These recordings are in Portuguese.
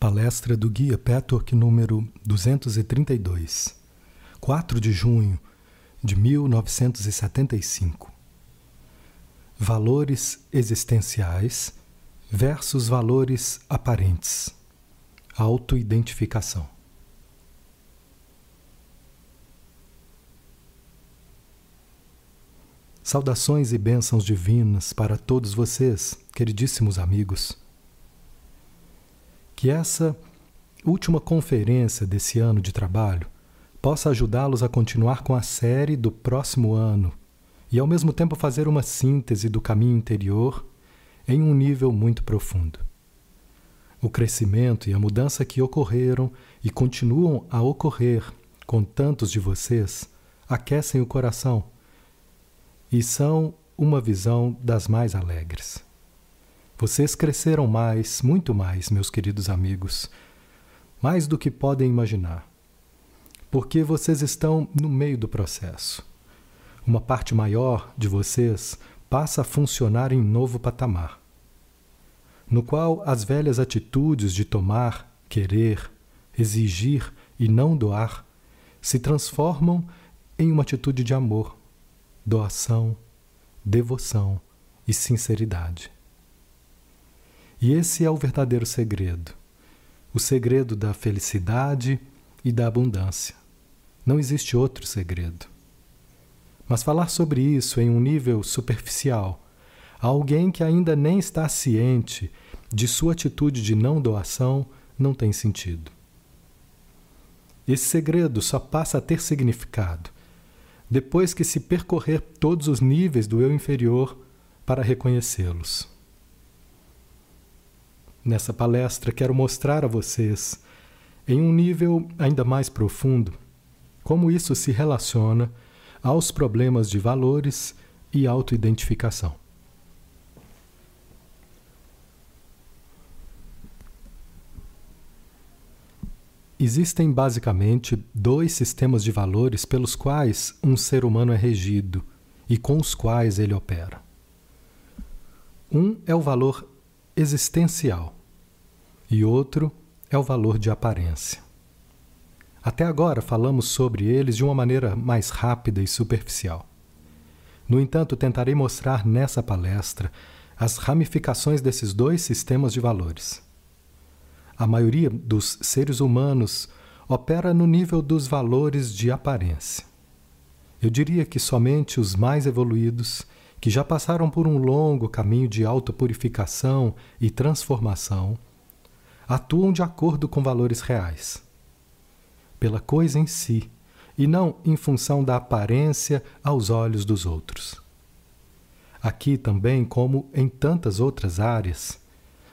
Palestra do Guia Petwork número 232, 4 de junho de 1975. Valores existenciais versus valores aparentes. Autoidentificação. Saudações e bênçãos divinas para todos vocês, queridíssimos amigos. Que essa última conferência desse ano de trabalho possa ajudá-los a continuar com a série do próximo ano e, ao mesmo tempo, fazer uma síntese do caminho interior em um nível muito profundo. O crescimento e a mudança que ocorreram e continuam a ocorrer com tantos de vocês aquecem o coração e são uma visão das mais alegres. Vocês cresceram mais, muito mais, meus queridos amigos, mais do que podem imaginar, porque vocês estão no meio do processo. Uma parte maior de vocês passa a funcionar em novo patamar, no qual as velhas atitudes de tomar, querer, exigir e não doar se transformam em uma atitude de amor, doação, devoção e sinceridade. E esse é o verdadeiro segredo. O segredo da felicidade e da abundância. Não existe outro segredo. Mas falar sobre isso em um nível superficial, a alguém que ainda nem está ciente de sua atitude de não doação, não tem sentido. Esse segredo só passa a ter significado depois que se percorrer todos os níveis do eu inferior para reconhecê-los. Nessa palestra, quero mostrar a vocês, em um nível ainda mais profundo, como isso se relaciona aos problemas de valores e autoidentificação. Existem basicamente dois sistemas de valores pelos quais um ser humano é regido e com os quais ele opera. Um é o valor existencial e outro é o valor de aparência. Até agora falamos sobre eles de uma maneira mais rápida e superficial. No entanto, tentarei mostrar nessa palestra as ramificações desses dois sistemas de valores. A maioria dos seres humanos opera no nível dos valores de aparência. Eu diria que somente os mais evoluídos que já passaram por um longo caminho de autopurificação e transformação, atuam de acordo com valores reais, pela coisa em si, e não em função da aparência aos olhos dos outros. Aqui também, como em tantas outras áreas,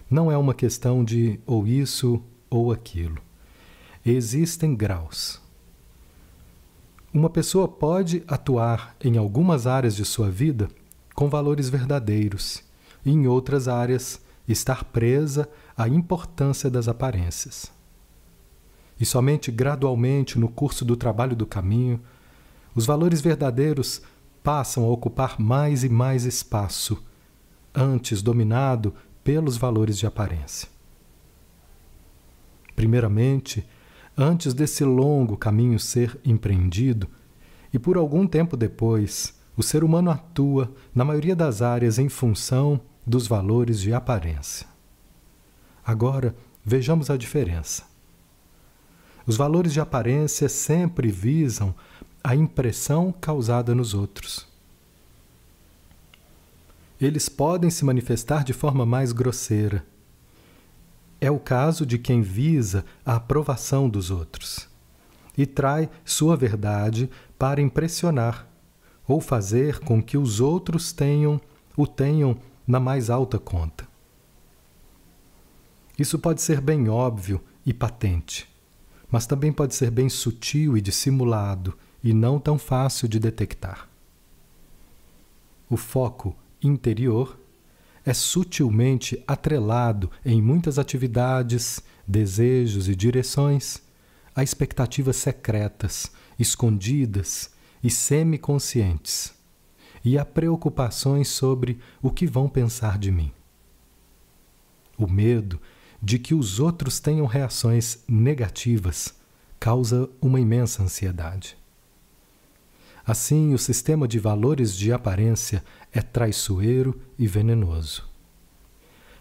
não é uma questão de ou isso ou aquilo. Existem graus. Uma pessoa pode atuar em algumas áreas de sua vida com valores verdadeiros, e em outras áreas estar presa à importância das aparências. E somente gradualmente no curso do trabalho do caminho, os valores verdadeiros passam a ocupar mais e mais espaço, antes dominado pelos valores de aparência. Primeiramente, antes desse longo caminho ser empreendido, e por algum tempo depois, o ser humano atua, na maioria das áreas, em função dos valores de aparência. Agora, vejamos a diferença. Os valores de aparência sempre visam a impressão causada nos outros. Eles podem se manifestar de forma mais grosseira. É o caso de quem visa a aprovação dos outros e trai sua verdade para impressionar ou fazer com que os outros tenham o tenham na mais alta conta. Isso pode ser bem óbvio e patente, mas também pode ser bem sutil e dissimulado e não tão fácil de detectar. O foco interior é sutilmente atrelado em muitas atividades, desejos e direções a expectativas secretas, escondidas e semiconscientes, e a preocupações sobre o que vão pensar de mim. O medo de que os outros tenham reações negativas causa uma imensa ansiedade. Assim, o sistema de valores de aparência é traiçoeiro e venenoso.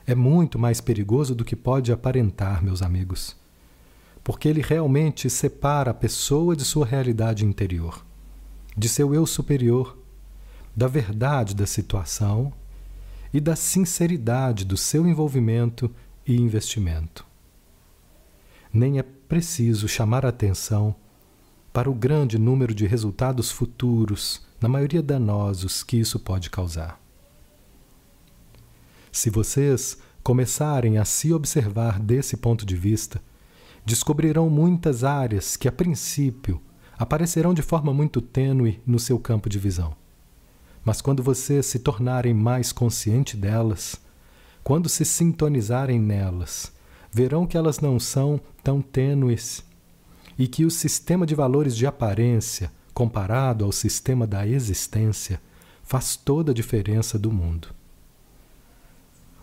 É muito mais perigoso do que pode aparentar, meus amigos, porque ele realmente separa a pessoa de sua realidade interior, de seu eu superior, da verdade da situação e da sinceridade do seu envolvimento e investimento. Nem é preciso chamar atenção para o grande número de resultados futuros, na maioria danosos, que isso pode causar. Se vocês começarem a se observar desse ponto de vista, descobrirão muitas áreas que, a princípio, aparecerão de forma muito tênue no seu campo de visão. Mas quando vocês se tornarem mais consciente delas, quando se sintonizarem nelas, verão que elas não são tão tênues e que o sistema de valores de aparência, comparado ao sistema da existência, faz toda a diferença do mundo.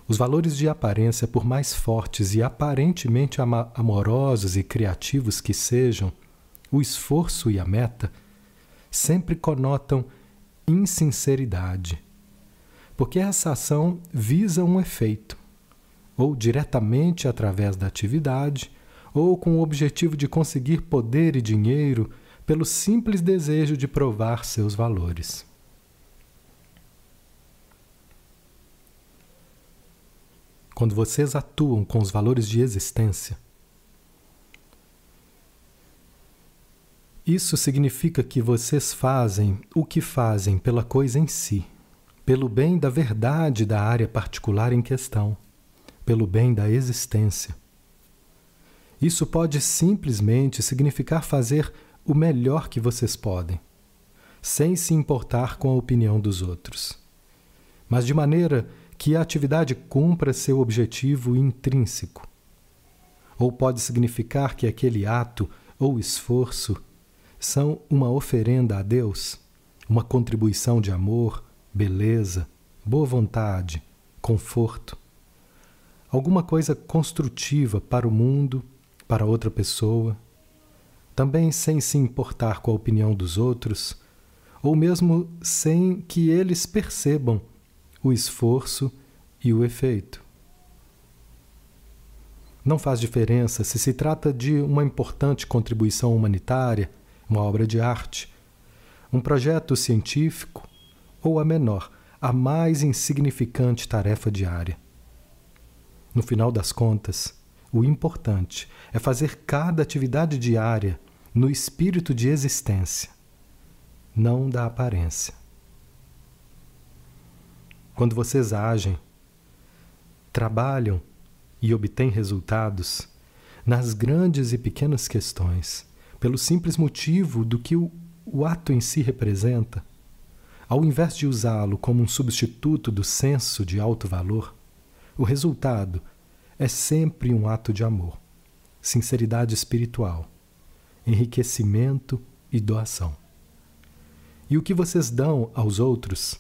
Os valores de aparência, por mais fortes e aparentemente amorosos e criativos que sejam, o esforço e a meta sempre conotam insinceridade, porque essa ação visa um efeito, ou diretamente através da atividade, ou com o objetivo de conseguir poder e dinheiro pelo simples desejo de provar seus valores. Quando vocês atuam com os valores de existência, isso significa que vocês fazem o que fazem pela coisa em si pelo bem da verdade da área particular em questão, pelo bem da existência. Isso pode simplesmente significar fazer o melhor que vocês podem, sem se importar com a opinião dos outros, mas de maneira que a atividade cumpra seu objetivo intrínseco. Ou pode significar que aquele ato ou esforço são uma oferenda a Deus, uma contribuição de amor, beleza, boa vontade, conforto. Alguma coisa construtiva para o mundo, para outra pessoa, também sem se importar com a opinião dos outros, ou mesmo sem que eles percebam o esforço e o efeito. Não faz diferença se se trata de uma importante contribuição humanitária, uma obra de arte, um projeto científico ou a menor, a mais insignificante tarefa diária. No final das contas, o importante é fazer cada atividade diária no espírito de existência, não da aparência. Quando vocês agem, trabalham e obtêm resultados nas grandes e pequenas questões, pelo simples motivo do que o, o ato em si representa, ao invés de usá-lo como um substituto do senso de alto valor, o resultado é sempre um ato de amor, sinceridade espiritual, enriquecimento e doação. E o que vocês dão aos outros,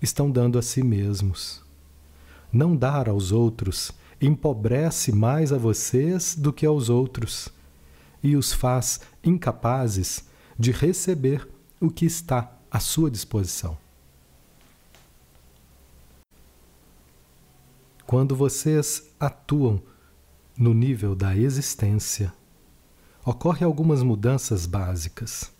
estão dando a si mesmos. Não dar aos outros empobrece mais a vocês do que aos outros e os faz incapazes de receber o que está à sua disposição. Quando vocês atuam no nível da existência, ocorrem algumas mudanças básicas.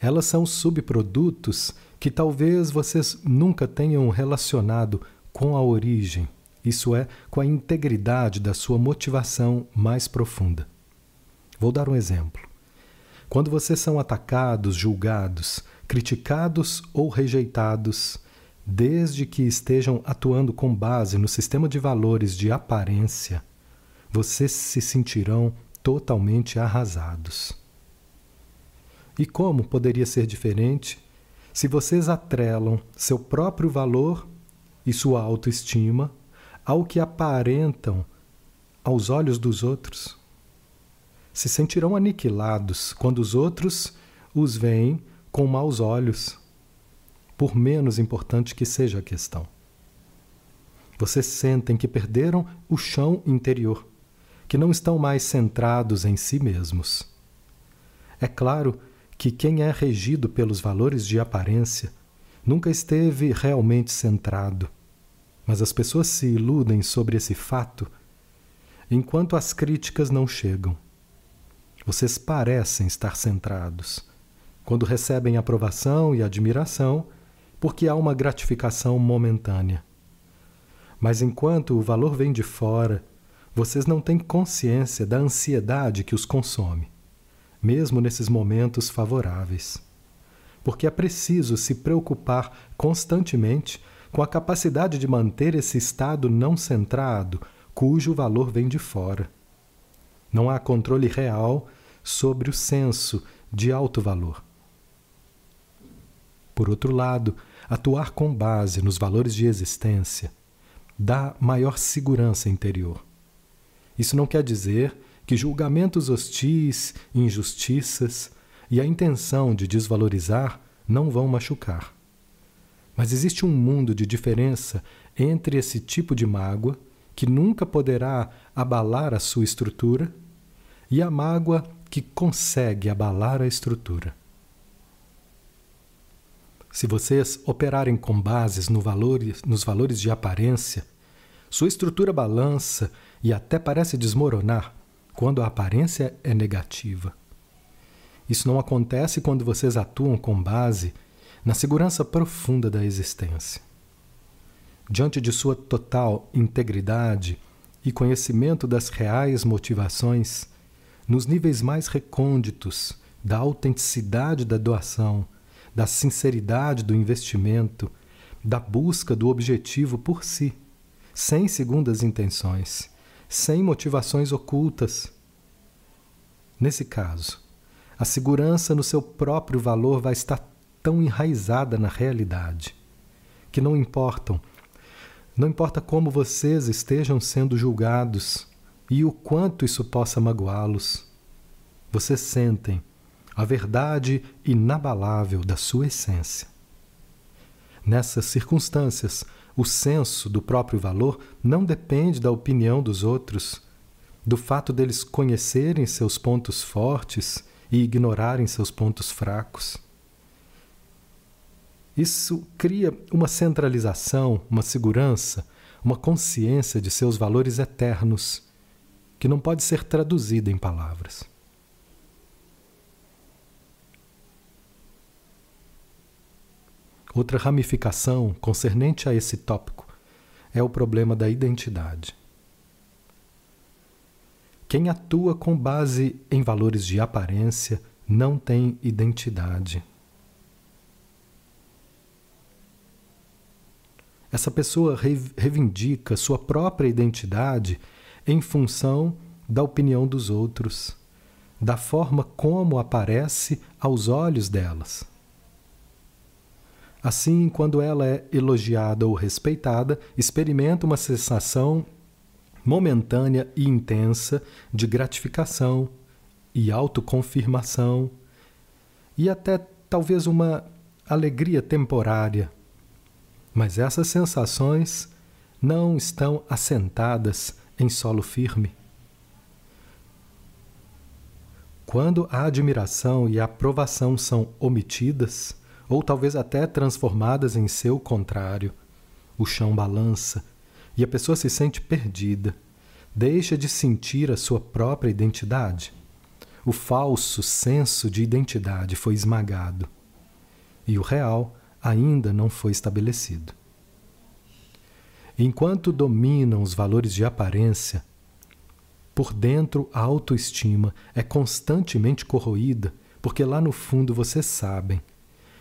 Elas são subprodutos que talvez vocês nunca tenham relacionado com a origem, isso é, com a integridade da sua motivação mais profunda. Vou dar um exemplo. Quando vocês são atacados, julgados, criticados ou rejeitados, desde que estejam atuando com base no sistema de valores de aparência, vocês se sentirão totalmente arrasados. E como poderia ser diferente se vocês atrelam seu próprio valor e sua autoestima ao que aparentam aos olhos dos outros? Se sentirão aniquilados quando os outros os veem com maus olhos, por menos importante que seja a questão. Vocês sentem que perderam o chão interior, que não estão mais centrados em si mesmos. É claro que quem é regido pelos valores de aparência nunca esteve realmente centrado, mas as pessoas se iludem sobre esse fato enquanto as críticas não chegam. Vocês parecem estar centrados. Quando recebem aprovação e admiração, porque há uma gratificação momentânea. Mas enquanto o valor vem de fora, vocês não têm consciência da ansiedade que os consome, mesmo nesses momentos favoráveis. Porque é preciso se preocupar constantemente com a capacidade de manter esse estado não centrado, cujo valor vem de fora. Não há controle real sobre o senso de alto valor. Por outro lado, atuar com base nos valores de existência dá maior segurança interior. Isso não quer dizer que julgamentos hostis, injustiças e a intenção de desvalorizar não vão machucar. Mas existe um mundo de diferença entre esse tipo de mágoa, que nunca poderá abalar a sua estrutura, e a mágoa que consegue abalar a estrutura. Se vocês operarem com bases no valores, nos valores de aparência, sua estrutura balança e até parece desmoronar quando a aparência é negativa. Isso não acontece quando vocês atuam com base na segurança profunda da existência. Diante de sua total integridade e conhecimento das reais motivações, nos níveis mais recônditos da autenticidade da doação, da sinceridade do investimento, da busca do objetivo por si, sem segundas intenções, sem motivações ocultas. Nesse caso, a segurança no seu próprio valor vai estar tão enraizada na realidade que não importam, não importa como vocês estejam sendo julgados e o quanto isso possa magoá-los, vocês sentem a verdade inabalável da sua essência. Nessas circunstâncias, o senso do próprio valor não depende da opinião dos outros, do fato deles conhecerem seus pontos fortes e ignorarem seus pontos fracos. Isso cria uma centralização, uma segurança, uma consciência de seus valores eternos, que não pode ser traduzida em palavras. Outra ramificação concernente a esse tópico é o problema da identidade. Quem atua com base em valores de aparência não tem identidade. Essa pessoa reivindica sua própria identidade em função da opinião dos outros, da forma como aparece aos olhos delas. Assim, quando ela é elogiada ou respeitada, experimenta uma sensação momentânea e intensa de gratificação e autoconfirmação e até talvez uma alegria temporária. Mas essas sensações não estão assentadas em solo firme. Quando a admiração e a aprovação são omitidas, ou talvez até transformadas em seu contrário. O chão balança e a pessoa se sente perdida, deixa de sentir a sua própria identidade. O falso senso de identidade foi esmagado e o real ainda não foi estabelecido. Enquanto dominam os valores de aparência, por dentro a autoestima é constantemente corroída, porque lá no fundo vocês sabem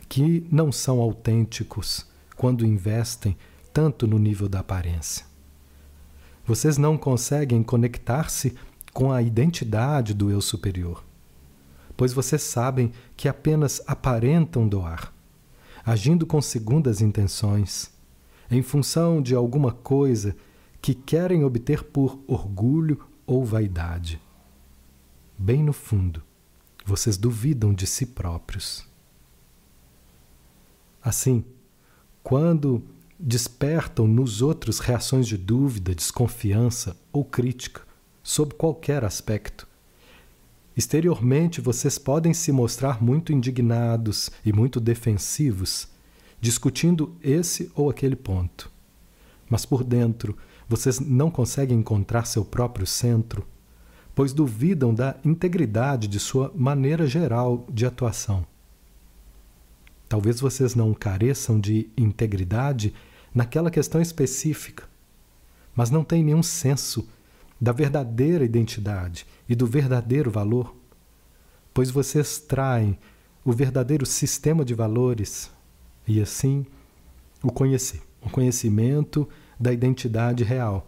que não são autênticos quando investem tanto no nível da aparência. Vocês não conseguem conectar-se com a identidade do eu superior, pois vocês sabem que apenas aparentam doar, agindo com segundas intenções, em função de alguma coisa que querem obter por orgulho ou vaidade. Bem no fundo, vocês duvidam de si próprios. Assim, quando despertam nos outros reações de dúvida, desconfiança ou crítica, sob qualquer aspecto. Exteriormente, vocês podem se mostrar muito indignados e muito defensivos, discutindo esse ou aquele ponto. Mas por dentro, vocês não conseguem encontrar seu próprio centro, pois duvidam da integridade de sua maneira geral de atuação. Talvez vocês não careçam de integridade naquela questão específica, mas não têm nenhum senso da verdadeira identidade e do verdadeiro valor, pois vocês traem o verdadeiro sistema de valores e assim o conhecer, o conhecimento da identidade real,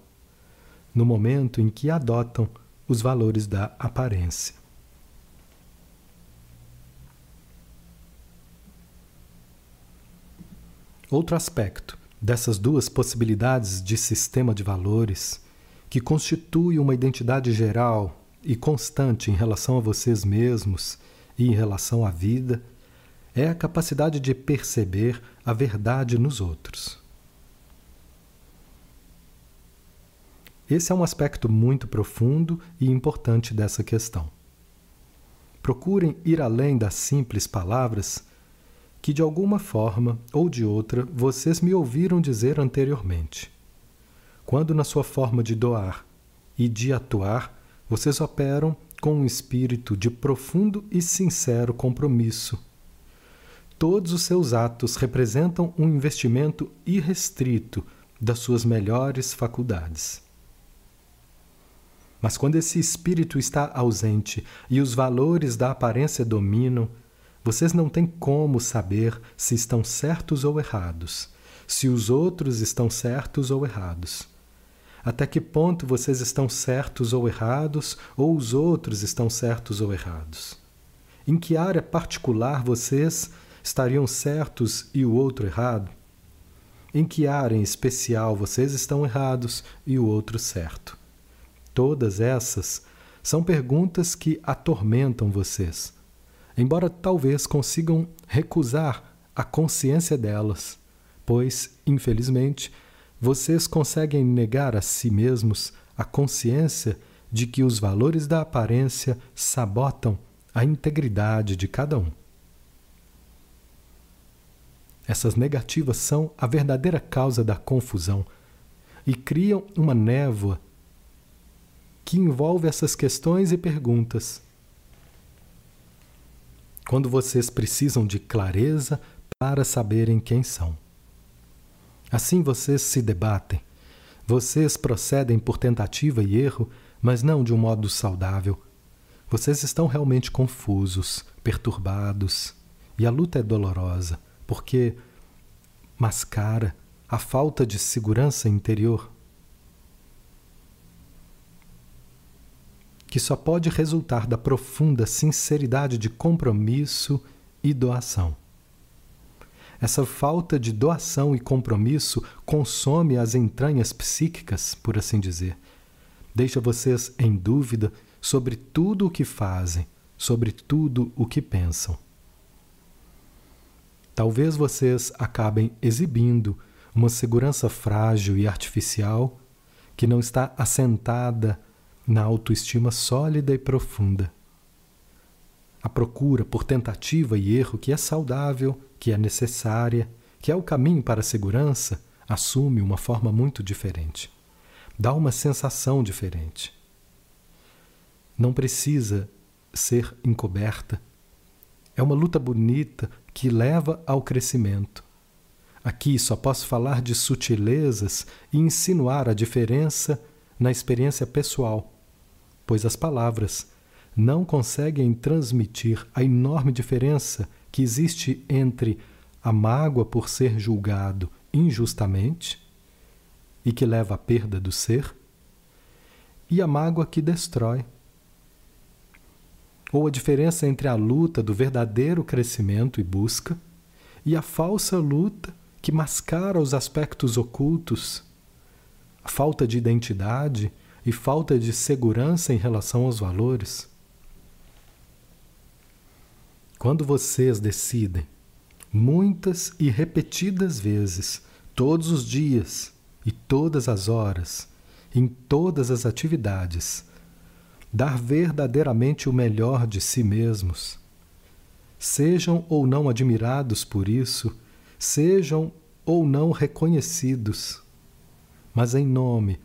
no momento em que adotam os valores da aparência. Outro aspecto dessas duas possibilidades de sistema de valores, que constitui uma identidade geral e constante em relação a vocês mesmos e em relação à vida, é a capacidade de perceber a verdade nos outros. Esse é um aspecto muito profundo e importante dessa questão. Procurem ir além das simples palavras que de alguma forma ou de outra vocês me ouviram dizer anteriormente. Quando, na sua forma de doar e de atuar, vocês operam com um espírito de profundo e sincero compromisso. Todos os seus atos representam um investimento irrestrito das suas melhores faculdades. Mas quando esse espírito está ausente e os valores da aparência dominam, vocês não têm como saber se estão certos ou errados, se os outros estão certos ou errados. Até que ponto vocês estão certos ou errados, ou os outros estão certos ou errados? Em que área particular vocês estariam certos e o outro errado? Em que área em especial vocês estão errados e o outro certo? Todas essas são perguntas que atormentam vocês, embora talvez consigam recusar a consciência delas, pois, infelizmente, vocês conseguem negar a si mesmos a consciência de que os valores da aparência sabotam a integridade de cada um. Essas negativas são a verdadeira causa da confusão e criam uma névoa que envolve essas questões e perguntas. Quando vocês precisam de clareza para saberem quem são. Assim vocês se debatem. Vocês procedem por tentativa e erro, mas não de um modo saudável. Vocês estão realmente confusos, perturbados, e a luta é dolorosa, porque mascara a falta de segurança interior. que só pode resultar da profunda sinceridade de compromisso e doação. Essa falta de doação e compromisso consome as entranhas psíquicas, por assim dizer. Deixa vocês em dúvida sobre tudo o que fazem, sobre tudo o que pensam. Talvez vocês acabem exibindo uma segurança frágil e artificial que não está assentada na autoestima sólida e profunda. A procura por tentativa e erro que é saudável, que é necessária, que é o caminho para a segurança, assume uma forma muito diferente. Dá uma sensação diferente. Não precisa ser encoberta. É uma luta bonita que leva ao crescimento. Aqui só posso falar de sutilezas e insinuar a diferença na experiência pessoal pois as palavras não conseguem transmitir a enorme diferença que existe entre a mágoa por ser julgado injustamente e que leva à perda do ser, e a mágoa que destrói. Ou a diferença entre a luta do verdadeiro crescimento e busca e a falsa luta que mascara os aspectos ocultos, a falta de identidade e falta de segurança em relação aos valores? Quando vocês decidem, muitas e repetidas vezes, todos os dias e todas as horas, em todas as atividades, dar verdadeiramente o melhor de si mesmos. Sejam ou não admirados por isso, sejam ou não reconhecidos, mas em nome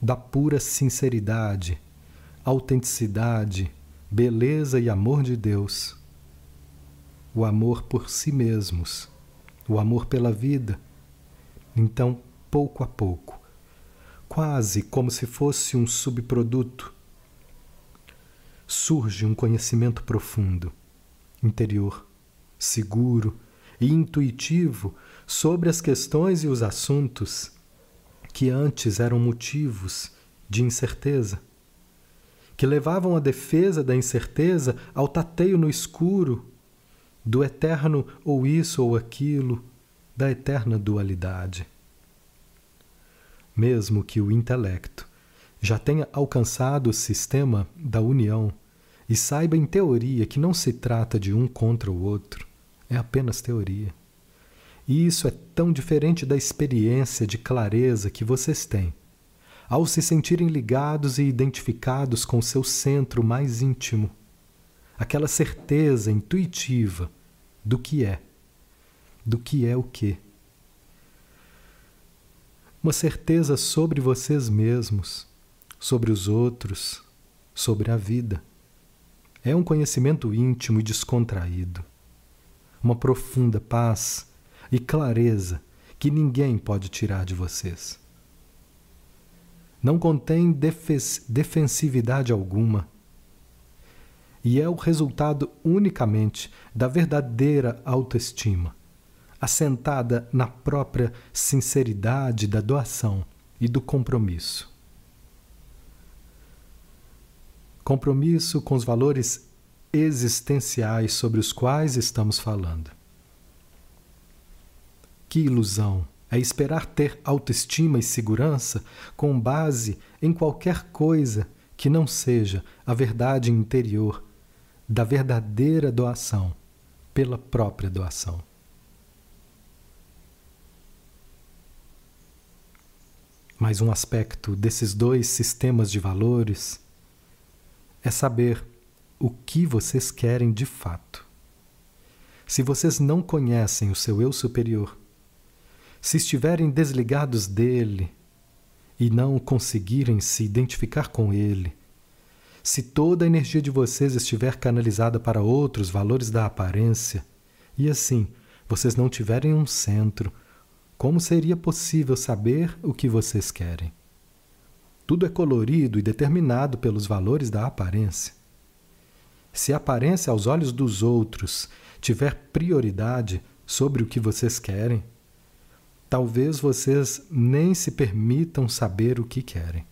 da pura sinceridade, autenticidade, beleza e amor de Deus, o amor por si mesmos, o amor pela vida. Então, pouco a pouco, quase como se fosse um subproduto, surge um conhecimento profundo, interior, seguro e intuitivo sobre as questões e os assuntos que antes eram motivos de incerteza, que levavam a defesa da incerteza ao tateio no escuro do eterno ou isso ou aquilo, da eterna dualidade. Mesmo que o intelecto já tenha alcançado o sistema da união e saiba em teoria que não se trata de um contra o outro, é apenas teoria. E isso é tão diferente da experiência de clareza que vocês têm ao se sentirem ligados e identificados com seu centro mais íntimo, aquela certeza intuitiva do que é, do que é o que. Uma certeza sobre vocês mesmos, sobre os outros, sobre a vida. É um conhecimento íntimo e descontraído, uma profunda paz e clareza que ninguém pode tirar de vocês. Não contém defensividade alguma e é o resultado unicamente da verdadeira autoestima, assentada na própria sinceridade da doação e do compromisso. Compromisso com os valores existenciais sobre os quais estamos falando. Que ilusão é esperar ter autoestima e segurança com base em qualquer coisa que não seja a verdade interior da verdadeira doação pela própria doação. Mas um aspecto desses dois sistemas de valores é saber o que vocês querem de fato. Se vocês não conhecem o seu eu superior, se estiverem desligados dele e não conseguirem se identificar com ele, se toda a energia de vocês estiver canalizada para outros valores da aparência, e assim vocês não tiverem um centro, como seria possível saber o que vocês querem? Tudo é colorido e determinado pelos valores da aparência. Se a aparência aos olhos dos outros tiver prioridade sobre o que vocês querem, talvez vocês nem se permitam saber o que querem.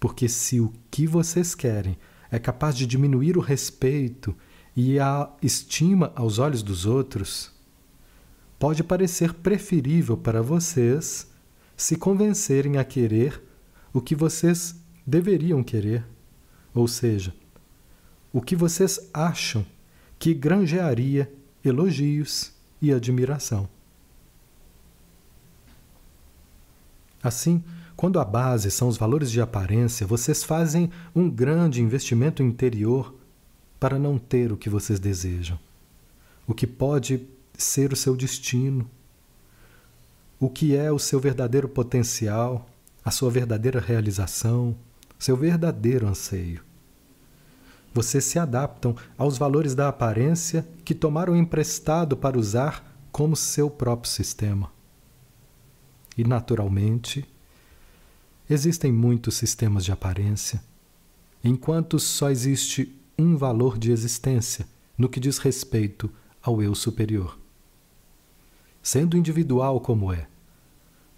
Porque se o que vocês querem é capaz de diminuir o respeito e a estima aos olhos dos outros, pode parecer preferível para vocês se convencerem a querer o que vocês deveriam querer, ou seja, o que vocês acham que granjearia elogios e admiração. Assim, quando a base são os valores de aparência, vocês fazem um grande investimento interior para não ter o que vocês desejam, o que pode ser o seu destino, o que é o seu verdadeiro potencial, a sua verdadeira realização, seu verdadeiro anseio. Vocês se adaptam aos valores da aparência que tomaram emprestado para usar como seu próprio sistema. E, naturalmente, existem muitos sistemas de aparência, enquanto só existe um valor de existência no que diz respeito ao eu superior. Sendo individual como é,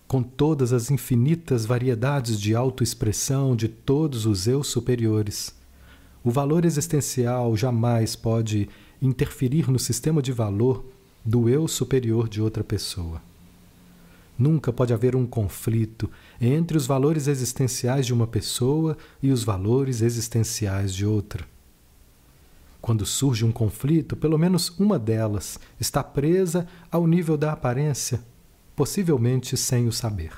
com todas as infinitas variedades de autoexpressão de todos os eu superiores, o valor existencial jamais pode interferir no sistema de valor do eu superior de outra pessoa. Nunca pode haver um conflito entre os valores existenciais de uma pessoa e os valores existenciais de outra. Quando surge um conflito, pelo menos uma delas está presa ao nível da aparência, possivelmente sem o saber.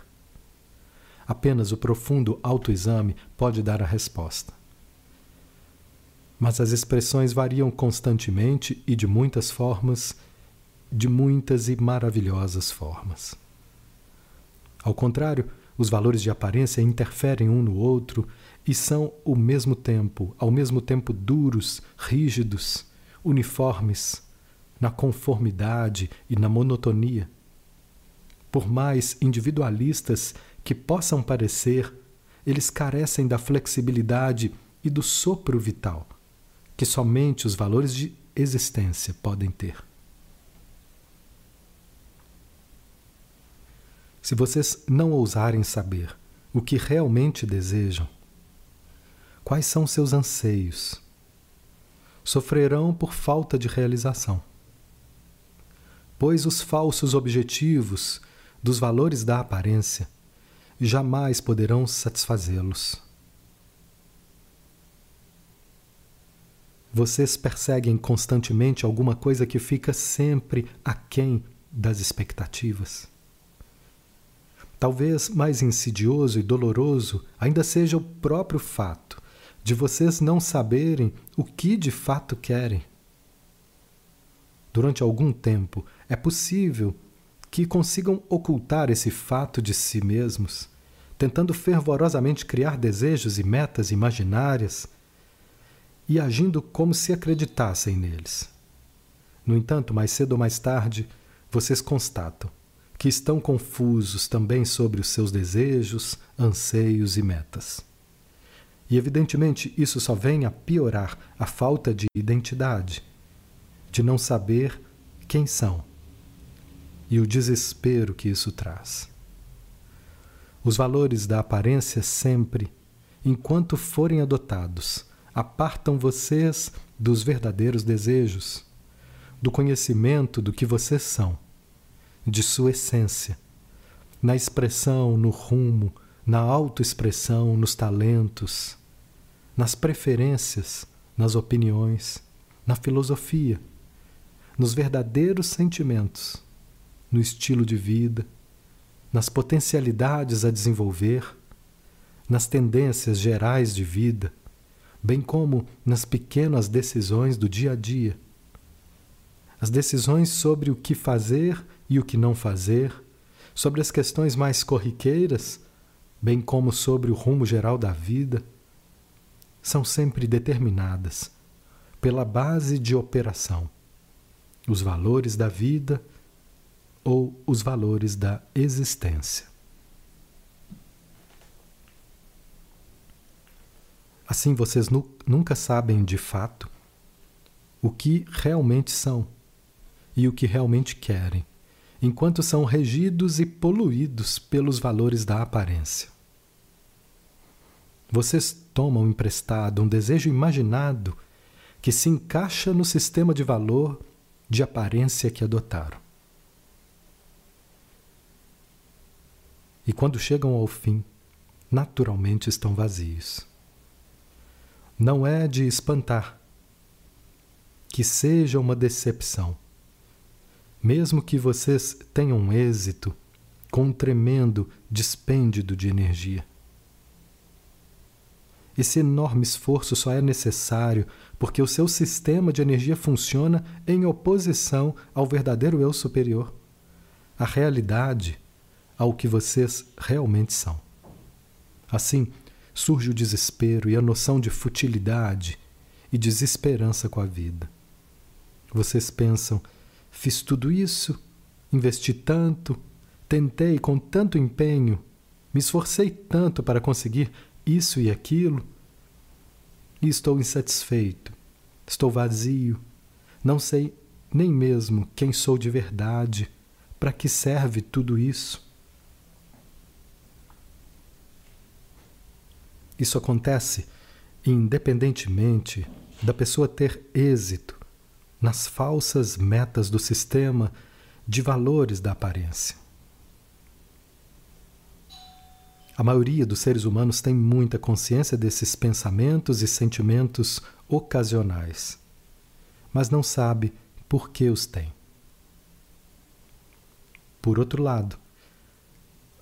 Apenas o profundo autoexame pode dar a resposta. Mas as expressões variam constantemente e de muitas formas, de muitas e maravilhosas formas. Ao contrário, os valores de aparência interferem um no outro e são ao mesmo tempo, ao mesmo tempo duros, rígidos, uniformes, na conformidade e na monotonia. Por mais individualistas que possam parecer, eles carecem da flexibilidade e do sopro vital que somente os valores de existência podem ter. Se vocês não ousarem saber o que realmente desejam, quais são seus anseios, sofrerão por falta de realização. Pois os falsos objetivos dos valores da aparência jamais poderão satisfazê-los. Vocês perseguem constantemente alguma coisa que fica sempre aquém das expectativas. Talvez mais insidioso e doloroso ainda seja o próprio fato de vocês não saberem o que de fato querem. Durante algum tempo, é possível que consigam ocultar esse fato de si mesmos, tentando fervorosamente criar desejos e metas imaginárias e agindo como se acreditassem neles. No entanto, mais cedo ou mais tarde, vocês constatam que estão confusos também sobre os seus desejos, anseios e metas. E evidentemente isso só vem a piorar a falta de identidade, de não saber quem são e o desespero que isso traz. Os valores da aparência sempre, enquanto forem adotados, apartam vocês dos verdadeiros desejos, do conhecimento do que vocês são de sua essência, na expressão, no rumo, na autoexpressão, nos talentos, nas preferências, nas opiniões, na filosofia, nos verdadeiros sentimentos, no estilo de vida, nas potencialidades a desenvolver, nas tendências gerais de vida, bem como nas pequenas decisões do dia a dia. As decisões sobre o que fazer e o que não fazer, sobre as questões mais corriqueiras, bem como sobre o rumo geral da vida, são sempre determinadas pela base de operação, os valores da vida ou os valores da existência. Assim vocês nu nunca sabem de fato o que realmente são e o que realmente querem enquanto são regidos e poluídos pelos valores da aparência. Vocês tomam emprestado um desejo imaginado que se encaixa no sistema de valor de aparência que adotaram. E quando chegam ao fim, naturalmente estão vazios. Não é de espantar que seja uma decepção mesmo que vocês tenham êxito com um tremendo dispêndio de energia. Esse enorme esforço só é necessário porque o seu sistema de energia funciona em oposição ao verdadeiro eu superior, à realidade, ao que vocês realmente são. Assim, surge o desespero e a noção de futilidade e desesperança com a vida. Vocês pensam Fiz tudo isso, investi tanto, tentei com tanto empenho, me esforcei tanto para conseguir isso e aquilo, e estou insatisfeito, estou vazio, não sei nem mesmo quem sou de verdade, para que serve tudo isso. Isso acontece independentemente da pessoa ter êxito nas falsas metas do sistema de valores da aparência. A maioria dos seres humanos tem muita consciência desses pensamentos e sentimentos ocasionais, mas não sabe por que os tem. Por outro lado,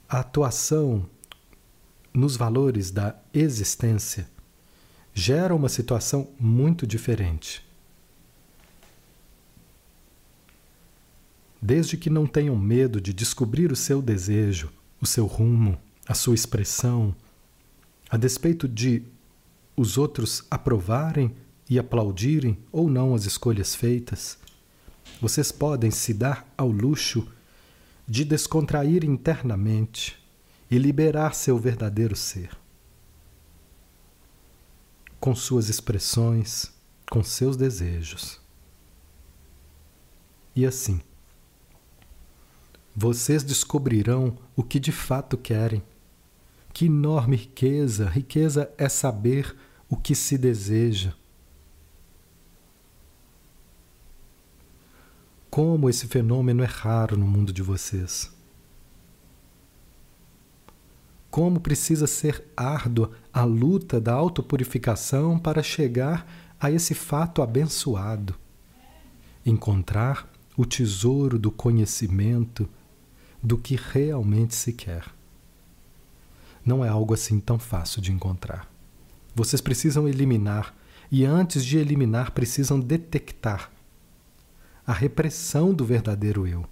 a atuação nos valores da existência gera uma situação muito diferente. Desde que não tenham medo de descobrir o seu desejo, o seu rumo, a sua expressão, a despeito de os outros aprovarem e aplaudirem ou não as escolhas feitas, vocês podem se dar ao luxo de descontrair internamente e liberar seu verdadeiro ser. Com suas expressões, com seus desejos. E assim, vocês descobrirão o que de fato querem. Que enorme riqueza! Riqueza é saber o que se deseja. Como esse fenômeno é raro no mundo de vocês. Como precisa ser árdua a luta da autopurificação para chegar a esse fato abençoado. Encontrar o tesouro do conhecimento do que realmente se quer. Não é algo assim tão fácil de encontrar. Vocês precisam eliminar, e antes de eliminar, precisam detectar a repressão do verdadeiro eu,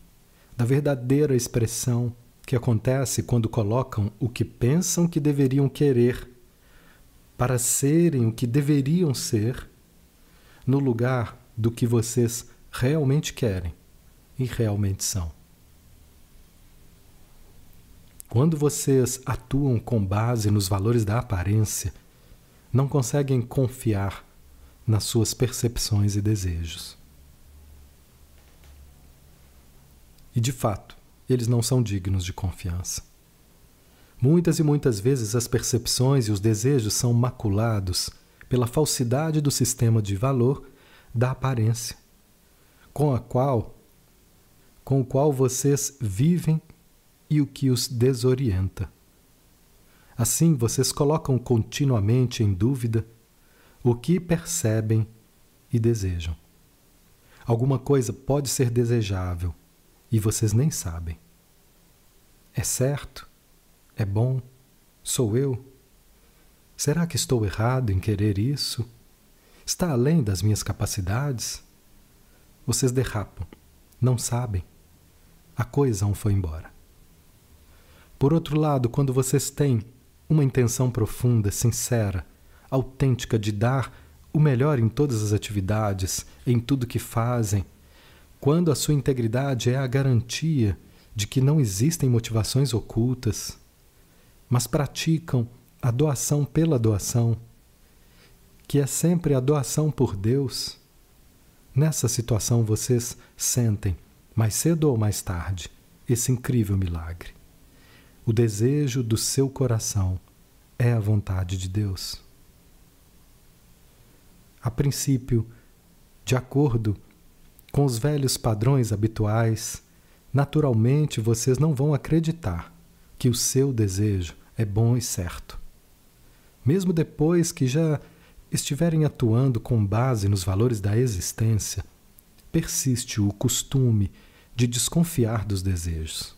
da verdadeira expressão que acontece quando colocam o que pensam que deveriam querer para serem o que deveriam ser no lugar do que vocês realmente querem e realmente são. Quando vocês atuam com base nos valores da aparência, não conseguem confiar nas suas percepções e desejos. E de fato, eles não são dignos de confiança. Muitas e muitas vezes as percepções e os desejos são maculados pela falsidade do sistema de valor da aparência, com a qual com o qual vocês vivem e o que os desorienta. Assim, vocês colocam continuamente em dúvida o que percebem e desejam. Alguma coisa pode ser desejável e vocês nem sabem. É certo? É bom? Sou eu? Será que estou errado em querer isso? Está além das minhas capacidades? Vocês derrapam, não sabem. A coisa foi embora. Por outro lado, quando vocês têm uma intenção profunda, sincera, autêntica de dar o melhor em todas as atividades, em tudo que fazem, quando a sua integridade é a garantia de que não existem motivações ocultas, mas praticam a doação pela doação, que é sempre a doação por Deus, nessa situação vocês sentem, mais cedo ou mais tarde, esse incrível milagre. O desejo do seu coração é a vontade de Deus. A princípio, de acordo com os velhos padrões habituais, naturalmente vocês não vão acreditar que o seu desejo é bom e certo. Mesmo depois que já estiverem atuando com base nos valores da existência, persiste o costume de desconfiar dos desejos.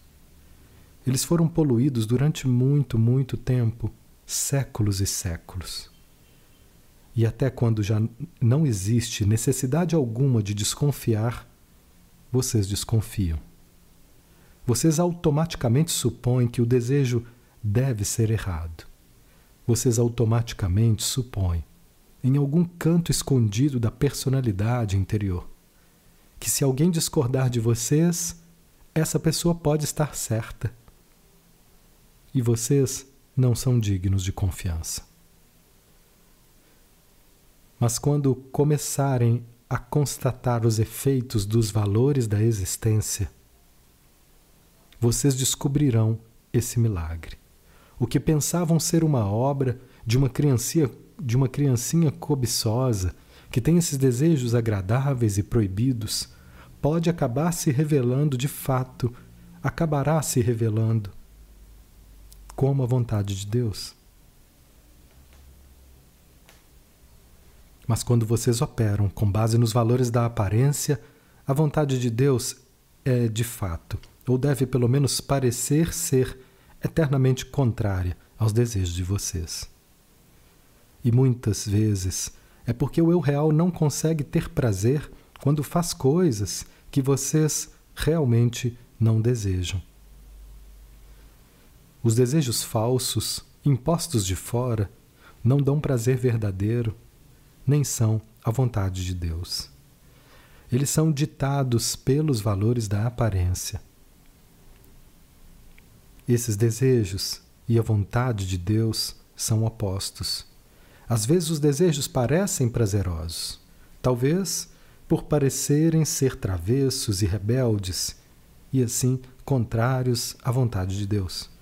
Eles foram poluídos durante muito, muito tempo séculos e séculos e até quando já não existe necessidade alguma de desconfiar, vocês desconfiam. Vocês automaticamente supõem que o desejo deve ser errado. Vocês automaticamente supõem, em algum canto escondido da personalidade interior, que se alguém discordar de vocês, essa pessoa pode estar certa. E vocês não são dignos de confiança. Mas quando começarem a constatar os efeitos dos valores da existência, vocês descobrirão esse milagre. O que pensavam ser uma obra de uma criancinha, de uma criancinha cobiçosa que tem esses desejos agradáveis e proibidos, pode acabar se revelando de fato, acabará se revelando como a vontade de Deus. Mas quando vocês operam com base nos valores da aparência, a vontade de Deus é de fato, ou deve pelo menos parecer ser eternamente contrária aos desejos de vocês. E muitas vezes é porque o eu real não consegue ter prazer quando faz coisas que vocês realmente não desejam. Os desejos falsos, impostos de fora, não dão prazer verdadeiro, nem são a vontade de Deus. Eles são ditados pelos valores da aparência. Esses desejos e a vontade de Deus são opostos. Às vezes os desejos parecem prazerosos, talvez por parecerem ser travessos e rebeldes, e assim contrários à vontade de Deus.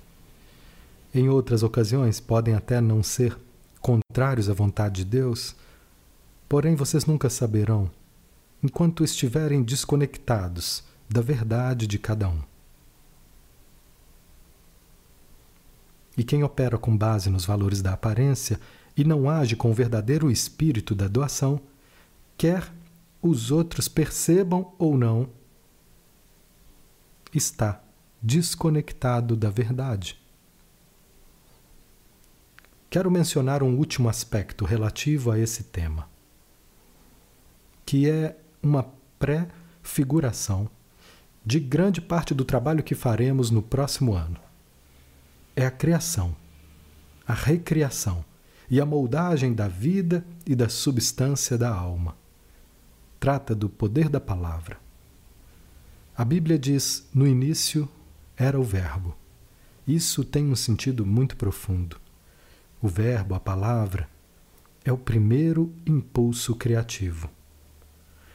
Em outras ocasiões, podem até não ser contrários à vontade de Deus, porém vocês nunca saberão enquanto estiverem desconectados da verdade de cada um. E quem opera com base nos valores da aparência e não age com o verdadeiro espírito da doação, quer os outros percebam ou não, está desconectado da verdade. Quero mencionar um último aspecto relativo a esse tema, que é uma pré-figuração de grande parte do trabalho que faremos no próximo ano. É a criação, a recriação e a moldagem da vida e da substância da alma. Trata do poder da palavra. A Bíblia diz: no início era o Verbo. Isso tem um sentido muito profundo. O verbo, a palavra, é o primeiro impulso criativo.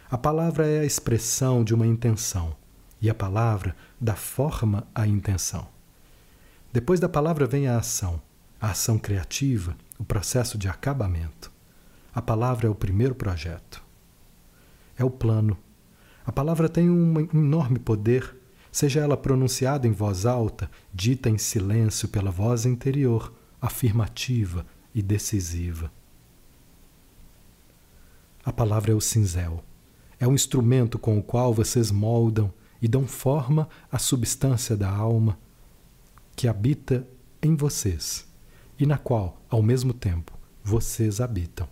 A palavra é a expressão de uma intenção e a palavra dá forma à intenção. Depois da palavra vem a ação, a ação criativa, o processo de acabamento. A palavra é o primeiro projeto. É o plano. A palavra tem um enorme poder, seja ela pronunciada em voz alta, dita em silêncio pela voz interior afirmativa e decisiva. A palavra é o cinzel. É um instrumento com o qual vocês moldam e dão forma à substância da alma que habita em vocês e na qual, ao mesmo tempo, vocês habitam.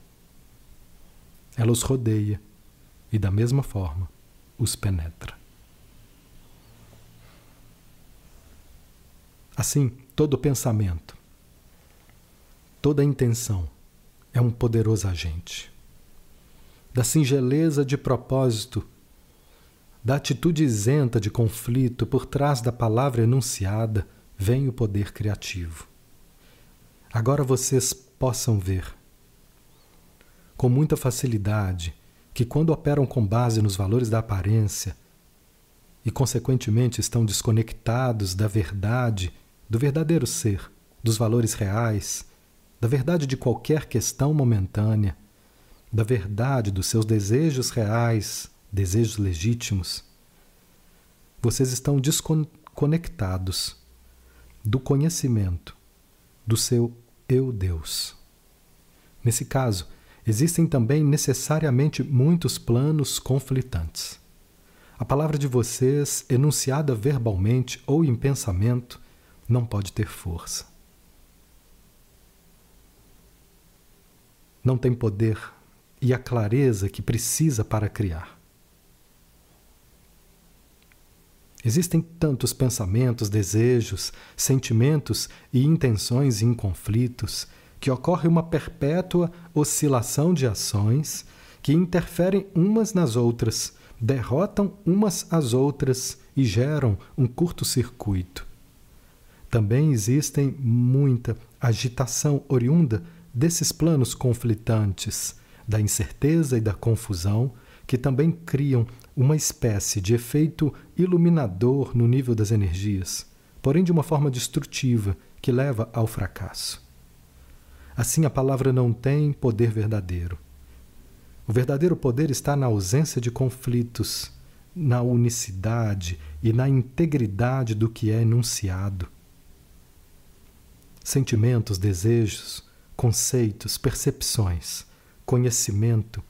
Ela os rodeia e, da mesma forma, os penetra. Assim, todo pensamento, Toda intenção é um poderoso agente. Da singeleza de propósito, da atitude isenta de conflito por trás da palavra enunciada, vem o poder criativo. Agora vocês possam ver, com muita facilidade, que quando operam com base nos valores da aparência e, consequentemente, estão desconectados da verdade, do verdadeiro ser, dos valores reais, da verdade de qualquer questão momentânea, da verdade dos seus desejos reais, desejos legítimos, vocês estão desconectados do conhecimento do seu eu Deus. Nesse caso, existem também necessariamente muitos planos conflitantes. A palavra de vocês, enunciada verbalmente ou em pensamento, não pode ter força. Não tem poder e a clareza que precisa para criar. Existem tantos pensamentos, desejos, sentimentos e intenções em conflitos que ocorre uma perpétua oscilação de ações que interferem umas nas outras, derrotam umas às outras e geram um curto-circuito. Também existem muita agitação oriunda desses planos conflitantes, da incerteza e da confusão, que também criam uma espécie de efeito iluminador no nível das energias, porém de uma forma destrutiva que leva ao fracasso. Assim, a palavra não tem poder verdadeiro. O verdadeiro poder está na ausência de conflitos, na unicidade e na integridade do que é enunciado. Sentimentos, desejos, conceitos, percepções, conhecimento,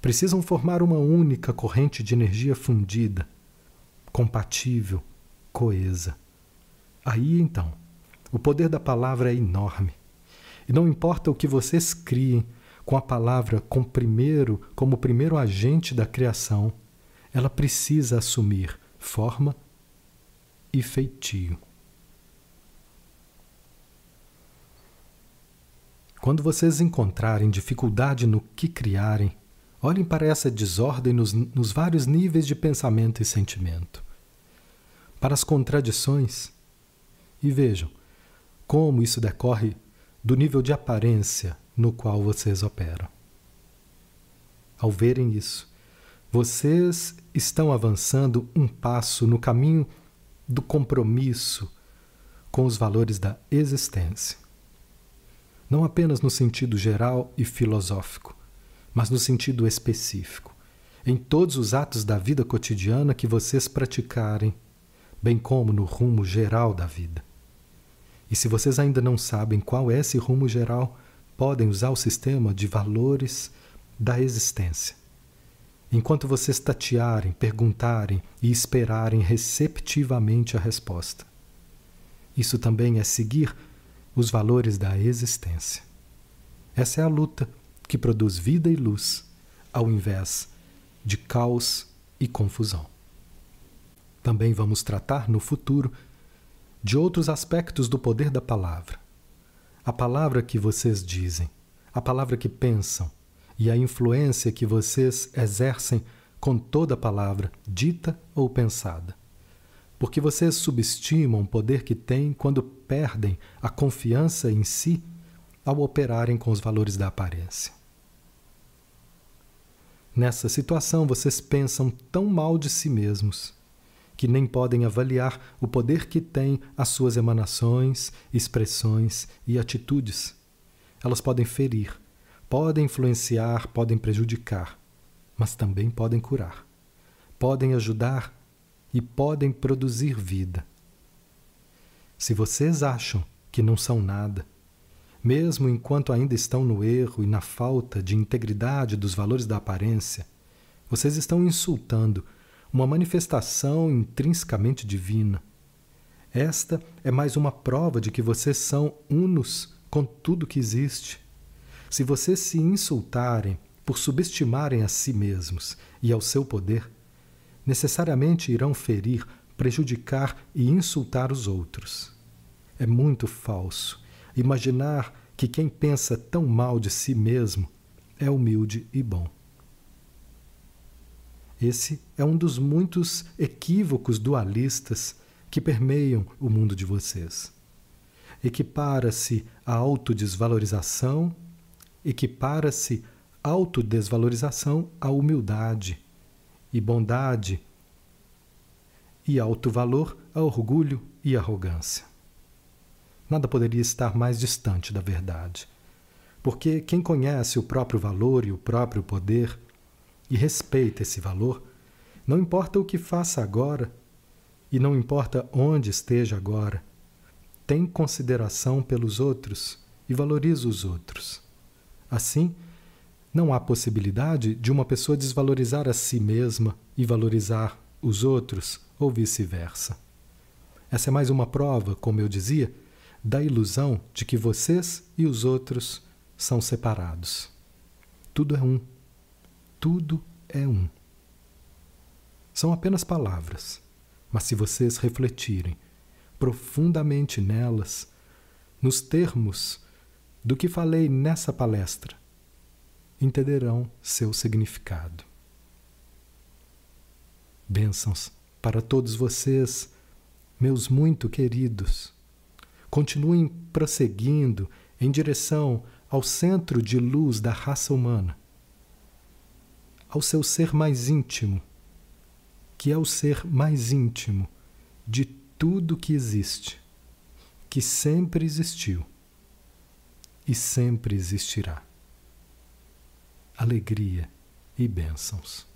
precisam formar uma única corrente de energia fundida, compatível, coesa. Aí então O poder da palavra é enorme. E não importa o que vocês criem com a palavra com primeiro, como primeiro agente da criação, ela precisa assumir forma e feitio. Quando vocês encontrarem dificuldade no que criarem, olhem para essa desordem nos, nos vários níveis de pensamento e sentimento, para as contradições, e vejam como isso decorre do nível de aparência no qual vocês operam. Ao verem isso, vocês estão avançando um passo no caminho do compromisso com os valores da existência. Não apenas no sentido geral e filosófico, mas no sentido específico, em todos os atos da vida cotidiana que vocês praticarem, bem como no rumo geral da vida. E se vocês ainda não sabem qual é esse rumo geral, podem usar o sistema de valores da existência. Enquanto vocês tatearem, perguntarem e esperarem receptivamente a resposta. Isso também é seguir os valores da existência. Essa é a luta que produz vida e luz, ao invés de caos e confusão. Também vamos tratar no futuro de outros aspectos do poder da palavra. A palavra que vocês dizem, a palavra que pensam e a influência que vocês exercem com toda palavra, dita ou pensada. Porque vocês subestimam o poder que têm quando perdem a confiança em si ao operarem com os valores da aparência. Nessa situação, vocês pensam tão mal de si mesmos que nem podem avaliar o poder que têm as suas emanações, expressões e atitudes. Elas podem ferir, podem influenciar, podem prejudicar, mas também podem curar, podem ajudar e podem produzir vida. Se vocês acham que não são nada, mesmo enquanto ainda estão no erro e na falta de integridade dos valores da aparência, vocês estão insultando uma manifestação intrinsecamente divina. Esta é mais uma prova de que vocês são unos com tudo que existe. Se vocês se insultarem por subestimarem a si mesmos e ao seu poder, necessariamente irão ferir, prejudicar e insultar os outros. É muito falso imaginar que quem pensa tão mal de si mesmo é humilde e bom. Esse é um dos muitos equívocos dualistas que permeiam o mundo de vocês. Equipara-se a autodesvalorização, equipara-se autodesvalorização à humildade, e bondade e alto valor a orgulho e arrogância. Nada poderia estar mais distante da verdade. Porque quem conhece o próprio valor e o próprio poder e respeita esse valor, não importa o que faça agora e não importa onde esteja agora, tem consideração pelos outros e valoriza os outros. Assim, não há possibilidade de uma pessoa desvalorizar a si mesma e valorizar os outros, ou vice-versa. Essa é mais uma prova, como eu dizia, da ilusão de que vocês e os outros são separados. Tudo é um. Tudo é um. São apenas palavras, mas se vocês refletirem profundamente nelas, nos termos do que falei nessa palestra, entenderão seu significado. Bênçãos para todos vocês, meus muito queridos continuem prosseguindo em direção ao centro de luz da raça humana, ao seu ser mais íntimo, que é o ser mais íntimo de tudo que existe, que sempre existiu e sempre existirá. Alegria e bênçãos.